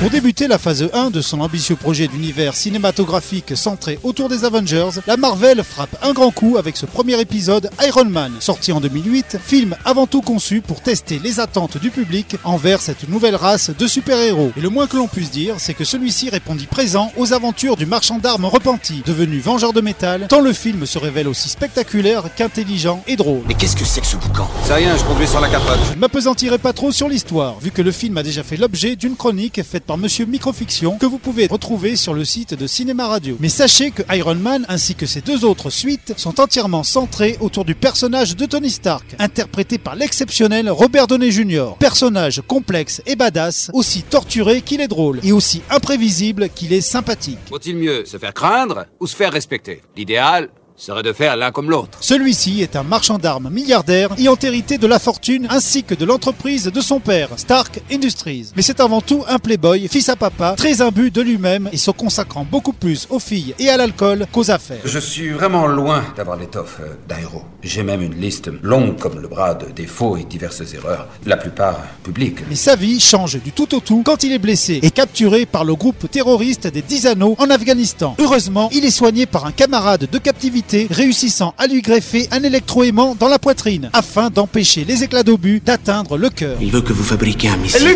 Pour débuter la phase 1 de son ambitieux projet d'univers cinématographique centré autour des Avengers, la Marvel frappe un grand coup avec ce premier épisode Iron Man, sorti en 2008, film avant tout conçu pour tester les attentes du public envers cette nouvelle race de super-héros. Et le moins que l'on puisse dire, c'est que celui-ci répondit présent aux aventures du marchand d'armes repenti, devenu vengeur de métal, tant le film se révèle aussi spectaculaire qu'intelligent et drôle. Mais qu'est-ce que c'est que ce boucan? C'est rien, je conduis sur la capote. Je ne m'apesantirai pas trop sur l'histoire, vu que le film a déjà fait l'objet d'une chronique faite par Monsieur Microfiction que vous pouvez retrouver sur le site de Cinéma Radio. Mais sachez que Iron Man ainsi que ses deux autres suites sont entièrement centrés autour du personnage de Tony Stark, interprété par l'exceptionnel Robert Downey Jr. Personnage complexe et badass, aussi torturé qu'il est drôle et aussi imprévisible qu'il est sympathique. Vaut-il mieux se faire craindre ou se faire respecter? L'idéal serait de faire l'un comme l'autre. Celui-ci est un marchand d'armes milliardaire ayant hérité de la fortune ainsi que de l'entreprise de son père, Stark Industries. Mais c'est avant tout un playboy, fils à papa, très imbu de lui-même et se consacrant beaucoup plus aux filles et à l'alcool qu'aux affaires. Je suis vraiment loin d'avoir l'étoffe d'un héros. J'ai même une liste longue comme le bras de défauts et diverses erreurs, la plupart publiques. Mais sa vie change du tout au tout quand il est blessé et capturé par le groupe terroriste des 10 anneaux en Afghanistan. Heureusement, il est soigné par un camarade de captivité réussissant à lui greffer un électroaimant dans la poitrine afin d'empêcher les éclats d'obus d'atteindre le cœur. Il veut que vous fabriquiez un missile.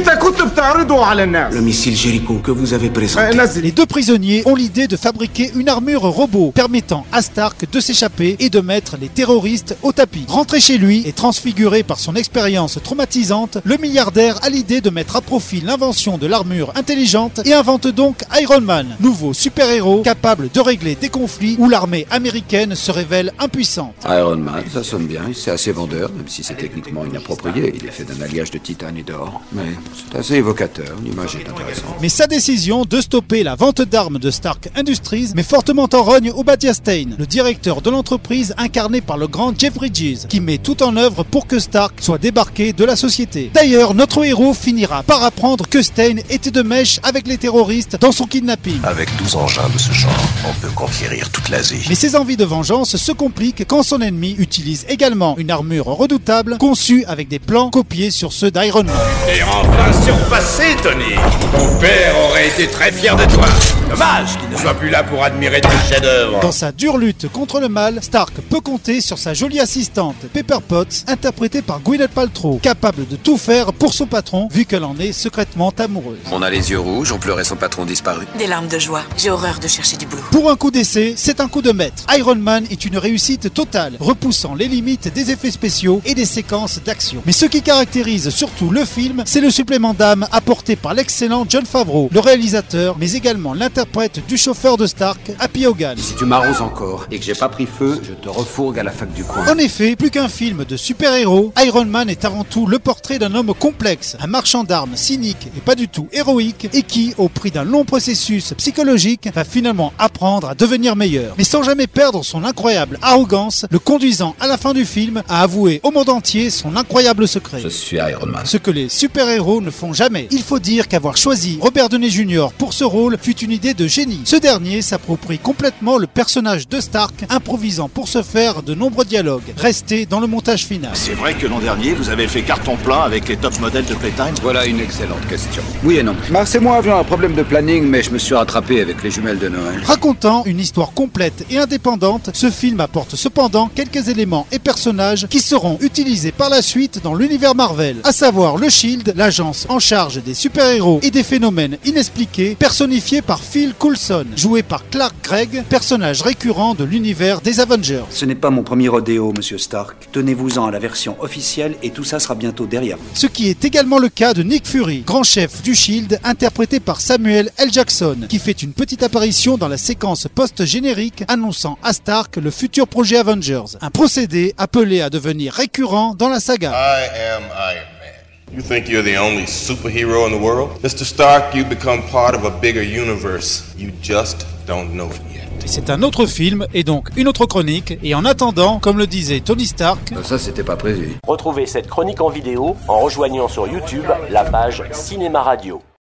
Le missile Jericho que vous avez présenté. Les deux prisonniers ont l'idée de fabriquer une armure robot permettant à Stark de s'échapper et de mettre les terroristes au tapis. Rentré chez lui et transfiguré par son expérience traumatisante, le milliardaire a l'idée de mettre à profit l'invention de l'armure intelligente et invente donc Iron Man, nouveau super-héros capable de régler des conflits où l'armée américaine se révèle impuissante. Iron Man, ça sonne bien, c'est assez vendeur, même si c'est techniquement inapproprié. Il est fait d'un alliage de titane et d'or. Mais c'est assez évocateur, l'image est intéressante. Mais sa décision de stopper la vente d'armes de Stark Industries met fortement en rogne Obadiah Stane, le directeur de l'entreprise incarné par le grand Jeff Bridges, qui met tout en œuvre pour que Stark soit débarqué de la société. D'ailleurs, notre héros finira par apprendre que Stane était de mèche avec les terroristes dans son kidnapping. Avec 12 engins de ce genre, on peut conquérir toute l'Asie. Mais ses envies de vengeance se compliquent quand son ennemi utilise également une armure redoutable conçue avec des plans copiés sur ceux d'Iron Man. Et enfin surpassé, Tony Ton père aurait été très fier de toi. Dommage qu'il ne soit plus là pour admirer tes chefs-d'œuvre. Dans sa dure lutte contre le mal, Stark peut compter sur sa jolie assistante Pepper Potts, interprétée par Gwyneth Paltrow, capable de tout faire pour son patron vu qu'elle en est secrètement amoureuse. On a les yeux rouges, on pleurait son patron disparu. Des larmes de joie. J'ai horreur de chercher du boulot. Pour un coup d'essai, c'est un coup de maître. Iron Man est une réussite totale, repoussant les limites des effets spéciaux et des séquences d'action. Mais ce qui caractérise surtout le film, c'est le supplément d'âme apporté par l'excellent John Favreau, le réalisateur, mais également l'interprète du chauffeur de Stark, Happy Hogan. Si tu m'arroses encore et que j'ai pas pris feu, je te refourgue à la fac du coin. En effet, plus qu'un film de super-héros, Iron Man est avant tout le portrait d'un homme complexe, un marchand d'armes cynique et pas du tout héroïque, et qui, au prix d'un long processus psychologique, va finalement apprendre à devenir meilleur. Mais sans jamais perdre son incroyable arrogance, le conduisant à la fin du film à avouer au monde entier son incroyable secret. Je suis Iron Man. Ce que les super-héros ne font jamais. Il faut dire qu'avoir choisi Robert Downey Jr. pour ce rôle fut une idée de génie. Ce dernier s'approprie complètement le personnage de Stark, improvisant pour ce faire de nombreux dialogues, restés dans le montage final. C'est vrai que l'an dernier, vous avez fait carton plein avec les top modèles de Playtime Voilà une excellente question. Oui et non. Mars et moi avions un problème de planning, mais je me suis rattrapé avec les jumelles de Noël. Racontant une histoire complète et indépendante ce film apporte cependant quelques éléments et personnages qui seront utilisés par la suite dans l'univers Marvel, à savoir le Shield, l'agence en charge des super-héros et des phénomènes inexpliqués, personnifié par Phil Coulson, joué par Clark Gregg, personnage récurrent de l'univers des Avengers. Ce n'est pas mon premier rodéo, monsieur Stark. Tenez-vous-en à la version officielle et tout ça sera bientôt derrière. Ce qui est également le cas de Nick Fury, grand chef du Shield, interprété par Samuel L. Jackson, qui fait une petite apparition dans la séquence post-générique annonçant à Stark le futur projet Avengers, un procédé appelé à devenir récurrent dans la saga. I am Iron Man. You think you're the only superhero in the world? Mr. Stark, you become part of a bigger universe. You just don't know it yet. C'est un autre film et donc une autre chronique. Et en attendant, comme le disait Tony Stark, Ça, c'était pas prévu. Retrouvez cette chronique en vidéo en rejoignant sur YouTube la page Cinéma Radio.